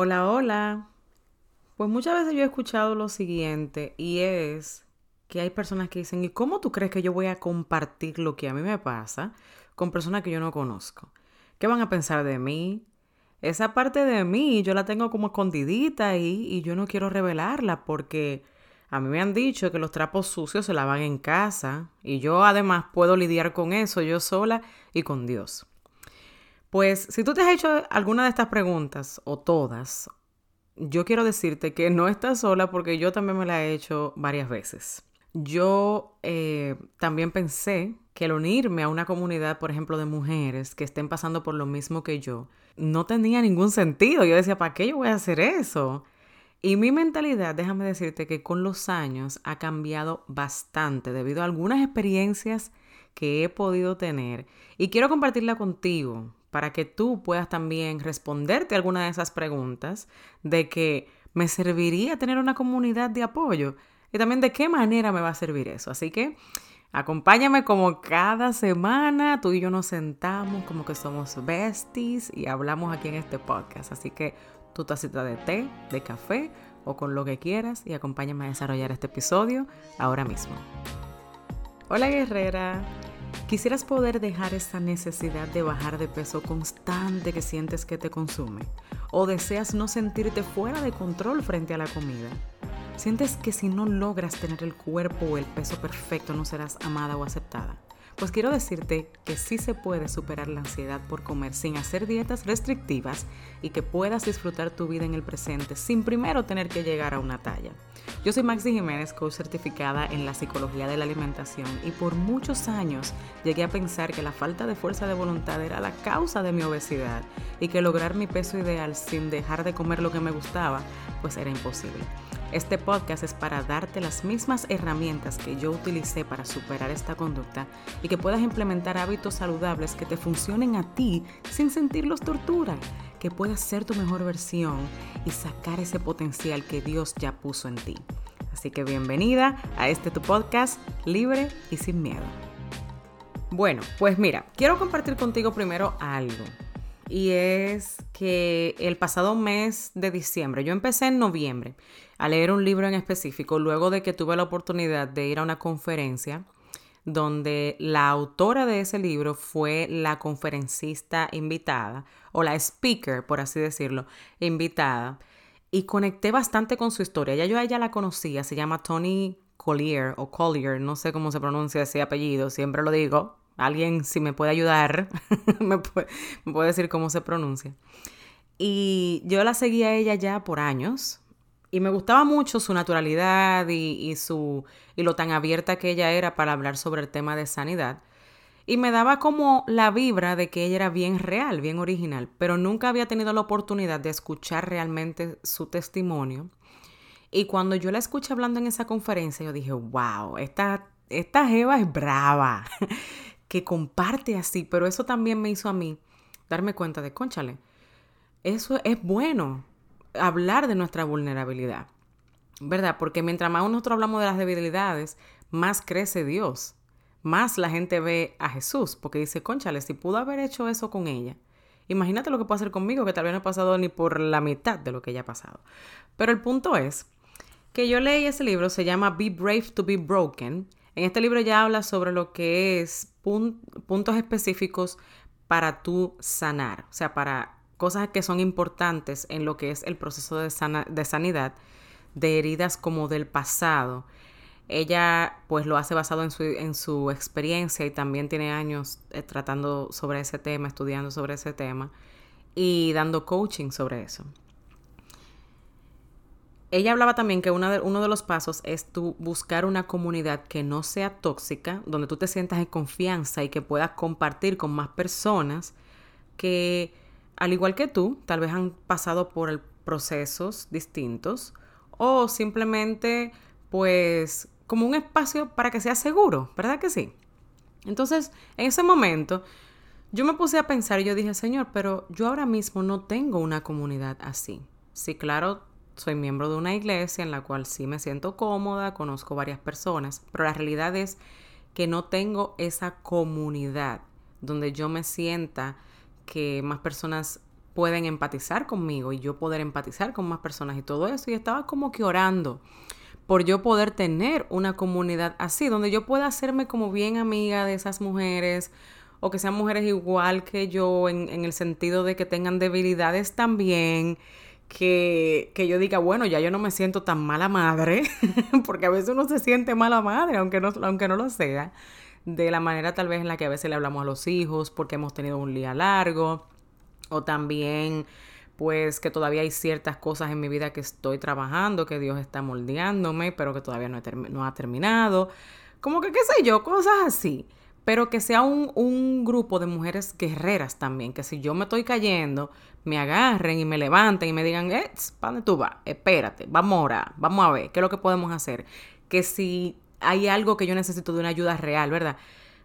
Hola, hola. Pues muchas veces yo he escuchado lo siguiente y es que hay personas que dicen, ¿y cómo tú crees que yo voy a compartir lo que a mí me pasa con personas que yo no conozco? ¿Qué van a pensar de mí? Esa parte de mí yo la tengo como escondidita ahí y yo no quiero revelarla porque a mí me han dicho que los trapos sucios se lavan en casa y yo además puedo lidiar con eso yo sola y con Dios. Pues si tú te has hecho alguna de estas preguntas o todas, yo quiero decirte que no estás sola porque yo también me la he hecho varias veces. Yo eh, también pensé que el unirme a una comunidad, por ejemplo, de mujeres que estén pasando por lo mismo que yo, no tenía ningún sentido. Yo decía, ¿para qué yo voy a hacer eso? Y mi mentalidad, déjame decirte que con los años ha cambiado bastante debido a algunas experiencias que he podido tener y quiero compartirla contigo para que tú puedas también responderte alguna de esas preguntas de que me serviría tener una comunidad de apoyo y también de qué manera me va a servir eso. Así que acompáñame como cada semana, tú y yo nos sentamos como que somos besties y hablamos aquí en este podcast. Así que tu tacita de té, de café o con lo que quieras y acompáñame a desarrollar este episodio ahora mismo. Hola guerrera, ¿Quisieras poder dejar esa necesidad de bajar de peso constante que sientes que te consume? ¿O deseas no sentirte fuera de control frente a la comida? ¿Sientes que si no logras tener el cuerpo o el peso perfecto no serás amada o aceptada? Pues quiero decirte que sí se puede superar la ansiedad por comer sin hacer dietas restrictivas y que puedas disfrutar tu vida en el presente sin primero tener que llegar a una talla. Yo soy Maxi Jiménez, coach certificada en la psicología de la alimentación y por muchos años llegué a pensar que la falta de fuerza de voluntad era la causa de mi obesidad y que lograr mi peso ideal sin dejar de comer lo que me gustaba pues era imposible. Este podcast es para darte las mismas herramientas que yo utilicé para superar esta conducta y que puedas implementar hábitos saludables que te funcionen a ti sin sentirlos tortura, que puedas ser tu mejor versión y sacar ese potencial que Dios ya puso en ti. Así que bienvenida a este tu podcast libre y sin miedo. Bueno, pues mira, quiero compartir contigo primero algo y es que el pasado mes de diciembre, yo empecé en noviembre a leer un libro en específico, luego de que tuve la oportunidad de ir a una conferencia donde la autora de ese libro fue la conferencista invitada, o la speaker, por así decirlo, invitada, y conecté bastante con su historia. Ya yo a ella la conocía, se llama Tony Collier o Collier, no sé cómo se pronuncia ese apellido, siempre lo digo, Alguien, si me puede ayudar, me, puede, decir cómo se pronuncia. Y yo la seguía a ella ya por años. Y me gustaba mucho su naturalidad y, su, y lo tan abierta que ella era para hablar sobre el tema de sanidad. Y me daba como la vibra de que ella era bien real, bien original, pero nunca había tenido la oportunidad de escuchar realmente su testimonio. Y cuando yo la escuché hablando en esa conferencia, yo dije, wow, esta, esta Jeva es brava. que comparte así, pero eso también me hizo a mí darme cuenta de, conchale, eso es bueno, hablar de nuestra vulnerabilidad, ¿verdad? Porque mientras más nosotros hablamos de las debilidades, más crece Dios, más la gente ve a Jesús, porque dice, conchale, si pudo haber hecho eso con ella, imagínate lo que puede hacer conmigo, que tal vez no he pasado ni por la mitad de lo que ella ha pasado. Pero el punto es que yo leí ese libro, se llama Be Brave to Be Broken, en este libro ya habla sobre lo que es puntos específicos para tú sanar, o sea, para cosas que son importantes en lo que es el proceso de, sanidad de heridas como del pasado. Ella pues lo hace basado en su, en su experiencia y también tiene años eh, tratando sobre ese tema, estudiando sobre ese tema y dando coaching sobre eso. Ella hablaba también que uno de los pasos es tú buscar una comunidad que no sea tóxica, donde tú te sientas en confianza y que puedas compartir con más personas que, al igual que tú, tal vez han pasado por procesos distintos o simplemente, pues, como un espacio para que sea seguro, ¿verdad que sí? Entonces, en ese momento, yo me puse a pensar y yo dije, Señor, pero yo ahora mismo no tengo una comunidad así. Sí, claro, soy miembro de una iglesia en la cual sí me siento cómoda, conozco varias personas, pero la realidad es que no tengo esa comunidad donde yo me sienta que más personas pueden empatizar conmigo y yo poder empatizar con más personas y todo eso. Y estaba como que orando por yo poder tener una comunidad así, donde yo pueda hacerme como bien amiga de esas mujeres o que sean mujeres igual que yo en, en el sentido de que tengan debilidades también, que, que, yo diga, bueno, ya yo no me siento tan mala madre, porque a veces uno se siente mala madre, aunque no, aunque no lo sea, de la manera tal vez en la que a veces le hablamos a los hijos porque hemos tenido un día largo, o también pues que todavía hay ciertas cosas en mi vida que estoy trabajando, que Dios está moldeándome, pero que todavía no, no ha terminado. Como que, qué sé yo, cosas así. Pero que sea un, un, grupo de mujeres guerreras también, que si yo me estoy cayendo, me agarren y me levanten y me digan, eh, ¿para dónde tú vas? Espérate, vamos a orar, vamos a ver qué es lo que podemos hacer. Que si hay algo que yo necesito de una ayuda real, ¿verdad?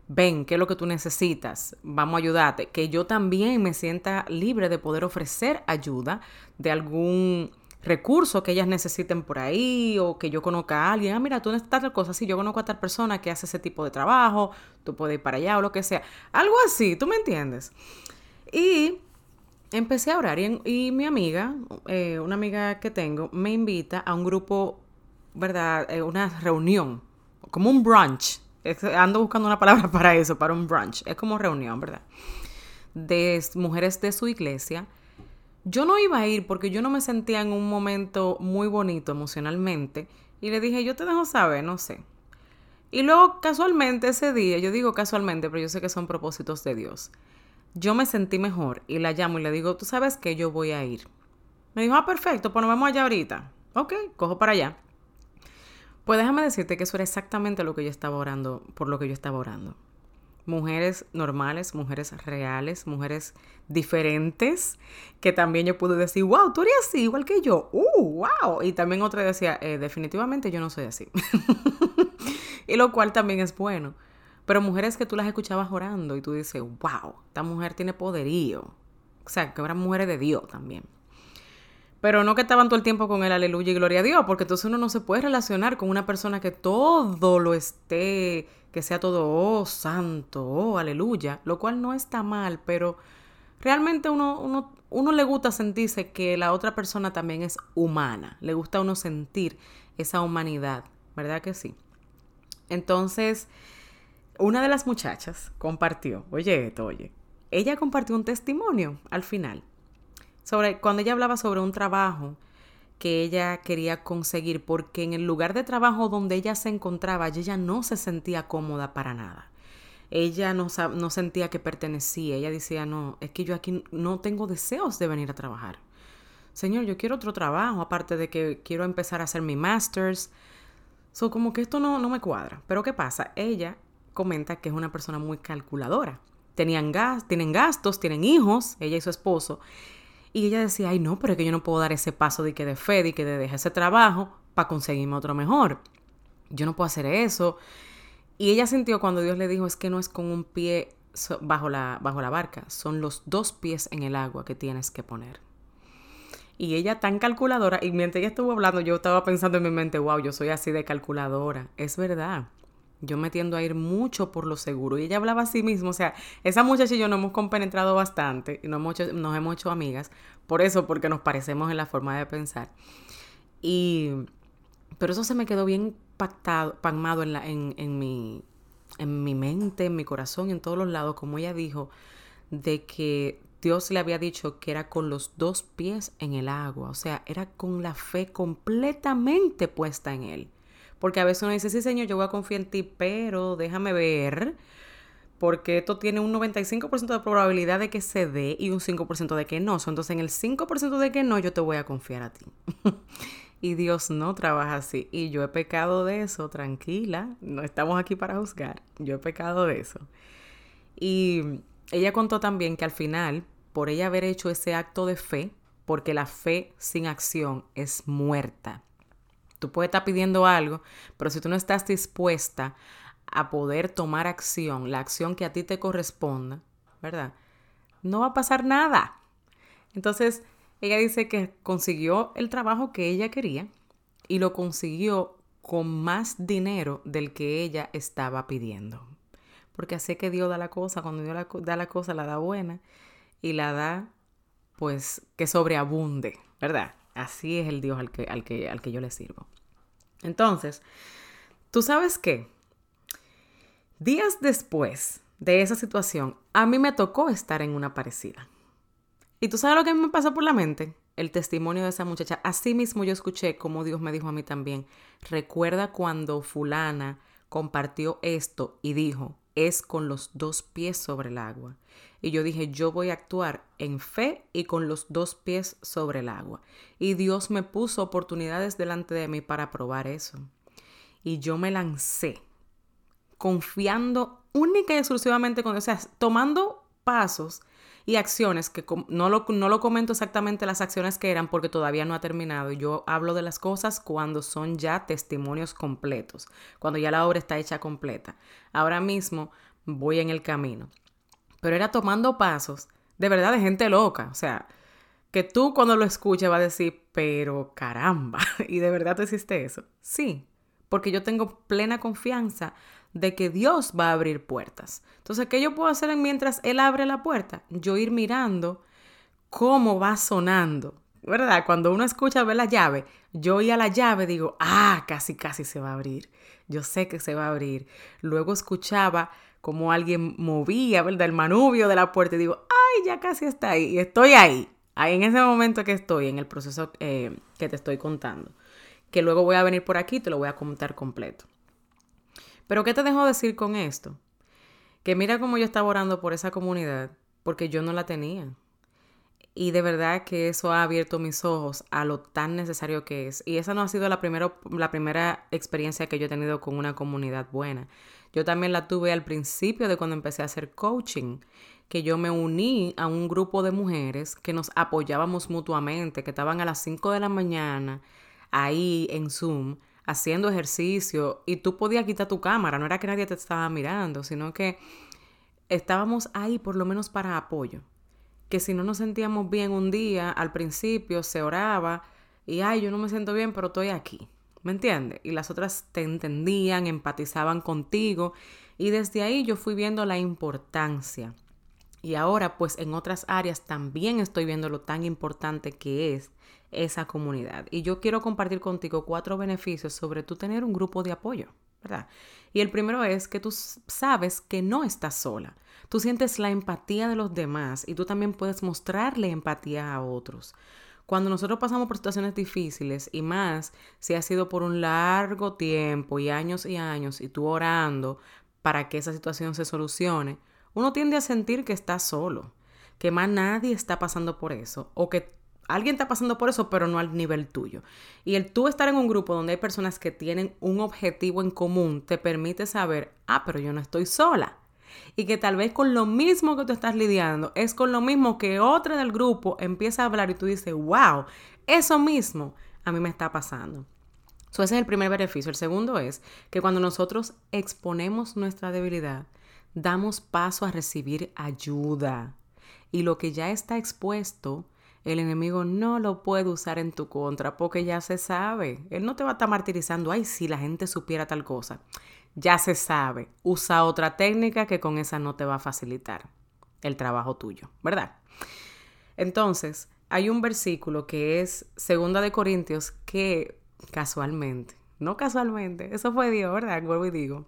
ven, ¿qué es lo que tú necesitas? Vamos a ayudarte. Que yo también me sienta libre de poder ofrecer ayuda de algún recurso que ellas necesiten por ahí o que yo conozca a alguien. Ah, mira, tú necesitas tal cosa. Sí, yo conozco a tal persona que hace ese tipo de trabajo, tú puedes ir para allá o lo que sea. Algo así, ¿tú me entiendes? Y empecé a orar y, mi amiga, eh, una amiga que tengo, me invita a un grupo, ¿verdad? Eh, una reunión, como un brunch ando buscando una palabra para eso, para un brunch. Es como reunión, ¿verdad? De mujeres de su iglesia. Yo no iba a ir porque yo no me sentía en un momento muy bonito emocionalmente. Y le dije, yo te dejo saber, no sé. Y luego casualmente ese día, yo digo casualmente, pero yo sé que son propósitos de Dios. Yo me sentí mejor y la llamo y le digo, tú sabes que yo voy a ir. Me dijo, ah, perfecto, pues nos vemos allá ahorita. Ok, cojo para allá. Pues déjame decirte que eso era exactamente lo que yo estaba orando, por lo que yo estaba orando. Mujeres normales, mujeres reales, mujeres diferentes, que también yo pude decir, wow, tú eres así, igual que yo, uh, wow. Y también otra decía, eh, definitivamente yo no soy así. y lo cual también es bueno. Pero mujeres que tú las escuchabas orando y tú dices, wow, esta mujer tiene poderío. O sea, que eran mujeres de Dios también. Pero no que estaban todo el tiempo con el aleluya y gloria a Dios, porque entonces uno no se puede relacionar con una persona que todo lo esté, que sea todo, oh, santo, oh, aleluya, lo cual no está mal, pero realmente uno, uno, uno le gusta sentirse que la otra persona también es humana, le gusta a uno sentir esa humanidad, ¿verdad que sí? Entonces, una de las muchachas compartió, oye esto, oye, ella compartió un testimonio al final sobre cuando ella hablaba sobre un trabajo que ella quería conseguir porque en el lugar de trabajo donde ella se encontraba ella no se sentía cómoda para nada. Ella no, no sentía que pertenecía. Ella decía, no, es que yo aquí no tengo deseos de venir a trabajar. Señor, yo quiero otro trabajo, aparte de que quiero empezar a hacer mi master's. So, como que esto no, no me cuadra. Pero ¿qué pasa? Ella comenta que es una persona muy calculadora. Tenían gas, tienen gastos, tienen hijos, ella y su esposo. Y ella decía, ay no, pero es que yo no puedo dar ese paso de que de fe, de que de dejar ese trabajo para conseguirme otro mejor. Yo no puedo hacer eso. Y ella sintió cuando Dios le dijo, es que no es con un pie bajo la, bajo la barca, son los dos pies en el agua que tienes que poner. Y ella tan calculadora, y mientras ella estuvo hablando, yo estaba pensando en mi mente, wow, yo soy así de calculadora. Es verdad yo me tiendo a ir mucho por lo seguro. Y ella hablaba a sí misma, o sea, esa muchacha y yo nos hemos compenetrado bastante y nos hemos hecho, nos hemos hecho amigas, por eso, porque nos parecemos en la forma de pensar. Y, pero eso se me quedó bien pactado, pacmado en, la, en, en, mi, en mi mente, en mi corazón, en todos los lados, como ella dijo, de que Dios le había dicho que era con los dos pies en el agua, o sea, era con la fe completamente puesta en Él. Porque a veces uno dice, sí, Señor, yo voy a confiar en ti, pero déjame ver, porque esto tiene un 95% de probabilidad de que se dé y un 5% de que no. Entonces, en el 5% de que no, yo te voy a confiar a ti. y Dios no trabaja así. Y yo he pecado de eso, tranquila, no estamos aquí para juzgar. Yo he pecado de eso. Y ella contó también que al final, por ella haber hecho ese acto de fe, porque la fe sin acción es muerta. Tú puedes estar pidiendo algo, pero si tú no estás dispuesta a poder tomar acción, la acción que a ti te corresponda, ¿verdad? No va a pasar nada. Entonces, ella dice que consiguió el trabajo que ella quería y lo consiguió con más dinero del que ella estaba pidiendo. Porque así que Dios da la cosa, cuando Dios da la cosa la da buena y la da pues que sobreabunde, ¿verdad? Así es el Dios al que, al que, al que yo le sirvo. Entonces, ¿tú sabes qué? Días después de esa situación, a mí me tocó estar en una parecida. ¿Y tú sabes lo que me pasó por la mente? El testimonio de esa muchacha. Así mismo yo escuché como Dios me dijo a mí también. Recuerda cuando fulana compartió esto y dijo, es con los dos pies sobre el agua. Y yo dije, yo voy a actuar en fe y con los dos pies sobre el agua. Y Dios me puso oportunidades delante de mí para probar eso. Y yo me lancé, confiando única y exclusivamente con, o sea, tomando pasos y acciones que no lo, no lo comento exactamente las acciones que eran porque todavía no ha terminado. Yo hablo de las cosas cuando son ya testimonios completos, cuando ya la obra está hecha completa. Ahora mismo voy en el camino. Pero era tomando pasos de verdad de gente loca. O sea, que tú cuando lo escuches vas a decir, pero caramba, ¿y de verdad tú hiciste eso? Sí, porque yo tengo plena confianza de que Dios va a abrir puertas. Entonces, ¿qué yo puedo hacer mientras Él abre la puerta? Yo ir mirando cómo va sonando, ¿verdad? Cuando uno escucha ver la llave, yo a la llave digo, ah, casi, casi se va a abrir. Yo sé que se va a abrir. Luego escuchaba como alguien movía, ¿verdad? El manubio de la puerta y digo, ay, ya casi está ahí. Y estoy ahí, ahí en ese momento que estoy, en el proceso eh, que te estoy contando. Que luego voy a venir por aquí y te lo voy a contar completo. Pero ¿qué te dejo decir con esto? Que mira cómo yo estaba orando por esa comunidad, porque yo no la tenía. Y de verdad que eso ha abierto mis ojos a lo tan necesario que es. Y esa no ha sido la, la primera experiencia que yo he tenido con una comunidad buena. Yo también la tuve al principio de cuando empecé a hacer coaching, que yo me uní a un grupo de mujeres que nos apoyábamos mutuamente, que estaban a las 5 de la mañana ahí en Zoom haciendo ejercicio y tú podías quitar tu cámara, no era que nadie te estaba mirando, sino que estábamos ahí por lo menos para apoyo. Que si no nos sentíamos bien un día, al principio se oraba y, ay, yo no me siento bien, pero estoy aquí. ¿Me entiendes? Y las otras te entendían, empatizaban contigo y desde ahí yo fui viendo la importancia. Y ahora pues en otras áreas también estoy viendo lo tan importante que es esa comunidad. Y yo quiero compartir contigo cuatro beneficios sobre tú tener un grupo de apoyo, ¿verdad? Y el primero es que tú sabes que no estás sola. Tú sientes la empatía de los demás y tú también puedes mostrarle empatía a otros. Cuando nosotros pasamos por situaciones difíciles y más si ha sido por un largo tiempo y años y años y tú orando para que esa situación se solucione, uno tiende a sentir que está solo, que más nadie está pasando por eso o que alguien está pasando por eso, pero no al nivel tuyo. Y el tú estar en un grupo donde hay personas que tienen un objetivo en común te permite saber, ah, pero yo no estoy sola. Y que tal vez con lo mismo que tú estás lidiando es con lo mismo que otra del grupo empieza a hablar y tú dices, wow, eso mismo a mí me está pasando. So, ese es el primer beneficio. El segundo es que cuando nosotros exponemos nuestra debilidad, damos paso a recibir ayuda. Y lo que ya está expuesto el enemigo no lo puede usar en tu contra porque ya se sabe. Él no te va a estar martirizando, ay, si la gente supiera tal cosa. Ya se sabe. Usa otra técnica que con esa no te va a facilitar el trabajo tuyo, ¿verdad? Entonces, hay un versículo que es Segunda de Corintios que casualmente, no casualmente, eso fue Dios, ¿verdad? Vuelvo y digo.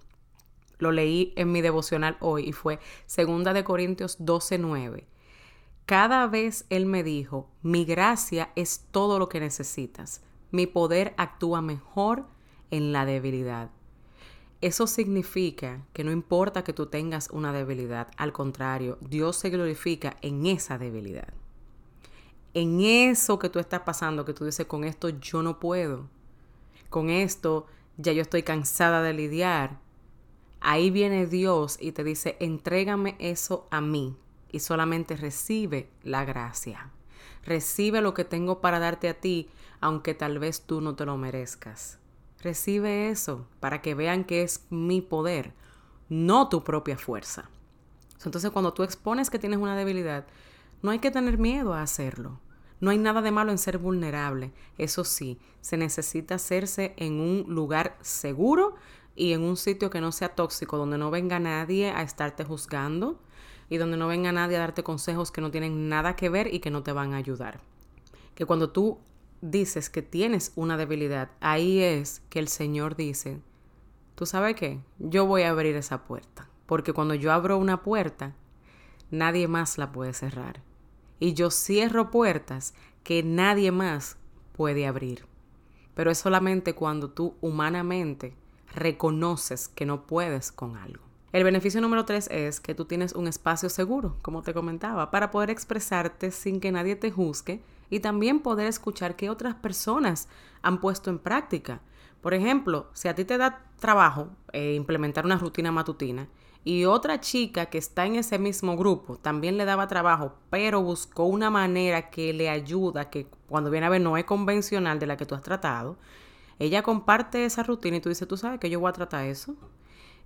Lo leí en mi devocional hoy y fue Segunda de Corintios 12:9 cada vez Él me dijo, mi gracia es todo lo que necesitas. Mi poder actúa mejor en la debilidad. Eso significa que no importa que tú tengas una debilidad, al contrario, Dios se glorifica en esa debilidad. En eso que tú estás pasando, que tú dices, con esto yo no puedo, con esto ya yo estoy cansada de lidiar. Ahí viene Dios y te dice, entrégame eso a mí, y solamente recibe la gracia. Recibe lo que tengo para darte a ti, aunque tal vez tú no te lo merezcas. Recibe eso para que vean que es mi poder, no tu propia fuerza. Entonces cuando tú expones que tienes una debilidad, no hay que tener miedo a hacerlo. No hay nada de malo en ser vulnerable. Eso sí, se necesita hacerse en un lugar seguro y en un sitio que no sea tóxico, donde no venga nadie a estarte juzgando, y donde no venga nadie a darte consejos que no tienen nada que ver y que no te van a ayudar. Que cuando tú dices que tienes una debilidad, ahí es que el Señor dice, ¿tú sabes qué? Yo voy a abrir esa puerta. Porque cuando yo abro una puerta, nadie más la puede cerrar. Y yo cierro puertas que nadie más puede abrir. Pero es solamente cuando tú humanamente reconoces que no puedes con algo. El beneficio número tres es que tú tienes un espacio seguro, como te comentaba, para poder expresarte sin que nadie te juzgue y también poder escuchar qué otras personas han puesto en práctica. Por ejemplo, si a ti te da trabajo eh, implementar una rutina matutina y otra chica que está en ese mismo grupo también le daba trabajo, pero buscó una manera que le ayuda, que cuando viene a ver no es convencional de la que tú has tratado, ella comparte esa rutina y tú dices, tú sabes que yo voy a tratar eso.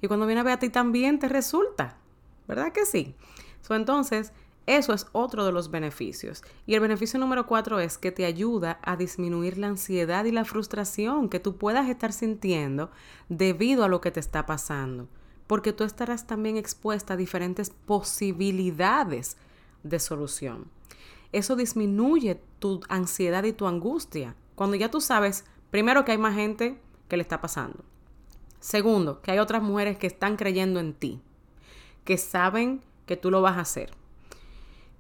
Y cuando viene a ver a ti también te resulta, ¿verdad que sí? entonces, eso es otro de los beneficios. Y el beneficio número cuatro es que te ayuda a disminuir la ansiedad y la frustración que tú puedas estar sintiendo debido a lo que te está pasando. Porque tú estarás también expuesta a diferentes posibilidades de solución. Eso disminuye tu ansiedad y tu angustia. Cuando ya tú sabes, primero que hay más gente que le está pasando. Segundo, que hay otras mujeres que están creyendo en ti, que saben que tú lo vas a hacer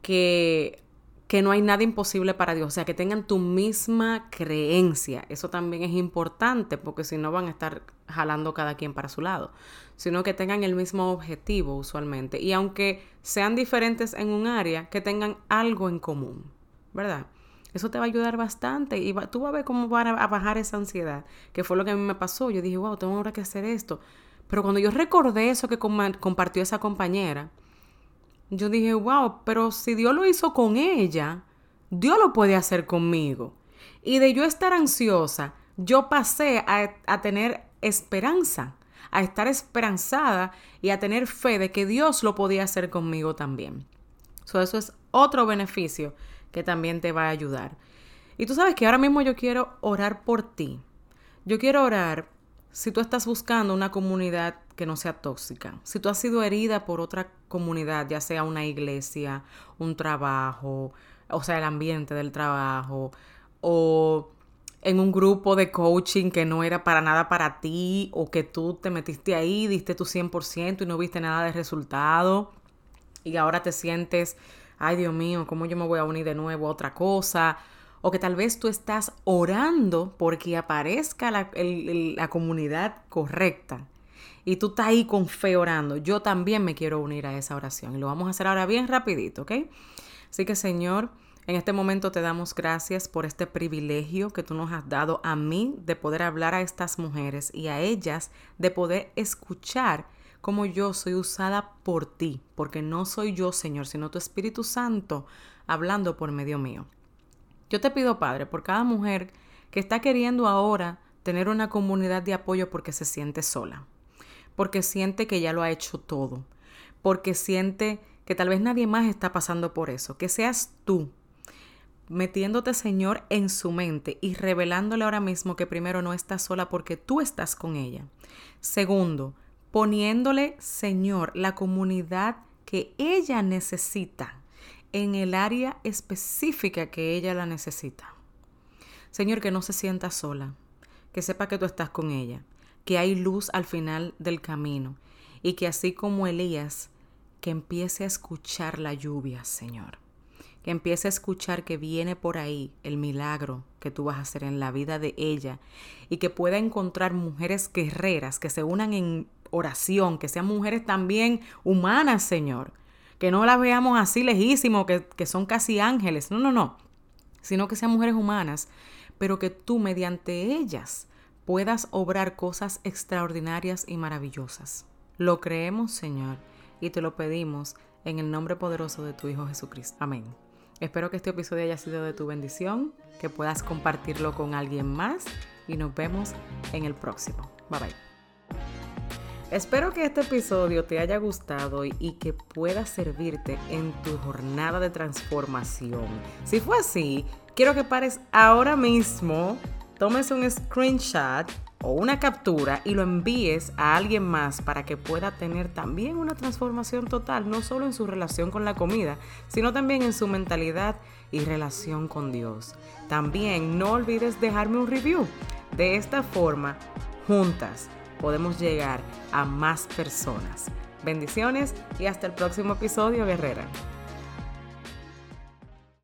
que, que no hay nada imposible para Dios, o sea, que tengan tu misma creencia. Eso también es importante porque si no van a estar jalando cada quien para su lado, sino que tengan el mismo objetivo usualmente. Y aunque sean diferentes en un área, que tengan algo en común, ¿verdad? Eso te va a ayudar bastante y tú vas a ver cómo va a bajar esa ansiedad, que fue lo que a mí me pasó. Yo dije, wow, tengo ahora que hacer esto. Pero cuando yo recordé eso que compartió esa compañera, yo dije, wow, pero si Dios lo hizo con ella, Dios lo puede hacer conmigo. Y de yo estar ansiosa, yo pasé a, tener esperanza, a estar esperanzada y a tener fe de que Dios lo podía hacer conmigo también. eso es otro beneficio que también te va a ayudar. Y tú sabes que ahora mismo yo quiero orar por ti. Yo quiero orar si tú estás buscando una comunidad que no sea tóxica, si tú has sido herida por otra comunidad, ya sea una iglesia, un trabajo, o sea, el ambiente del trabajo, o en un grupo de coaching que no era para nada para ti, o que tú te metiste ahí, diste tu 100% y no viste nada de resultado, y ahora te sientes, ay Dios mío, ¿cómo yo me voy a unir de nuevo a otra cosa? o que tal vez tú estás orando porque aparezca la, la, comunidad correcta y tú estás ahí con fe orando. Yo también me quiero unir a esa oración y lo vamos a hacer ahora bien rapidito, ¿ok? Así que Señor, en este momento te damos gracias por este privilegio que tú nos has dado a mí de poder hablar a estas mujeres y a ellas de poder escuchar cómo yo soy usada por ti, porque no soy yo, Señor, sino tu Espíritu Santo hablando por medio mío. Yo te pido, Padre, por cada mujer que está queriendo ahora tener una comunidad de apoyo porque se siente sola, porque siente que ya lo ha hecho todo, porque siente que tal vez nadie más está pasando por eso, que seas tú metiéndote, Señor, en su mente y revelándole ahora mismo que primero no estás sola porque tú estás con ella. Segundo, poniéndole, Señor, la comunidad que ella necesita en el área específica que ella la necesita. Señor, que no se sienta sola, que sepa que tú estás con ella, que hay luz al final del camino y que así como Elías, que empiece a escuchar la lluvia, Señor. Que empiece a escuchar que viene por ahí el milagro que tú vas a hacer en la vida de ella y que pueda encontrar mujeres guerreras que se unan en oración, que sean mujeres también humanas, Señor, que no las veamos así lejísimo, que, que son casi ángeles, no, no, no, sino que sean mujeres humanas, pero que tú mediante ellas puedas obrar cosas extraordinarias y maravillosas. Lo creemos, Señor, y te lo pedimos en el nombre poderoso de tu Hijo Jesucristo. Amén. Espero que este episodio haya sido de tu bendición, que puedas compartirlo con alguien más y nos vemos en el próximo. Bye bye. Espero que este episodio te haya gustado y, que pueda servirte en tu jornada de transformación. Si fue así, quiero que pares ahora mismo, tomes un screenshot o una captura y lo envíes a alguien más para que pueda tener también una transformación total, no solo en su relación con la comida, sino también en su mentalidad y relación con Dios. También no olvides dejarme un review. De esta forma, juntas podemos llegar a más personas. Bendiciones y hasta el próximo episodio, guerrera.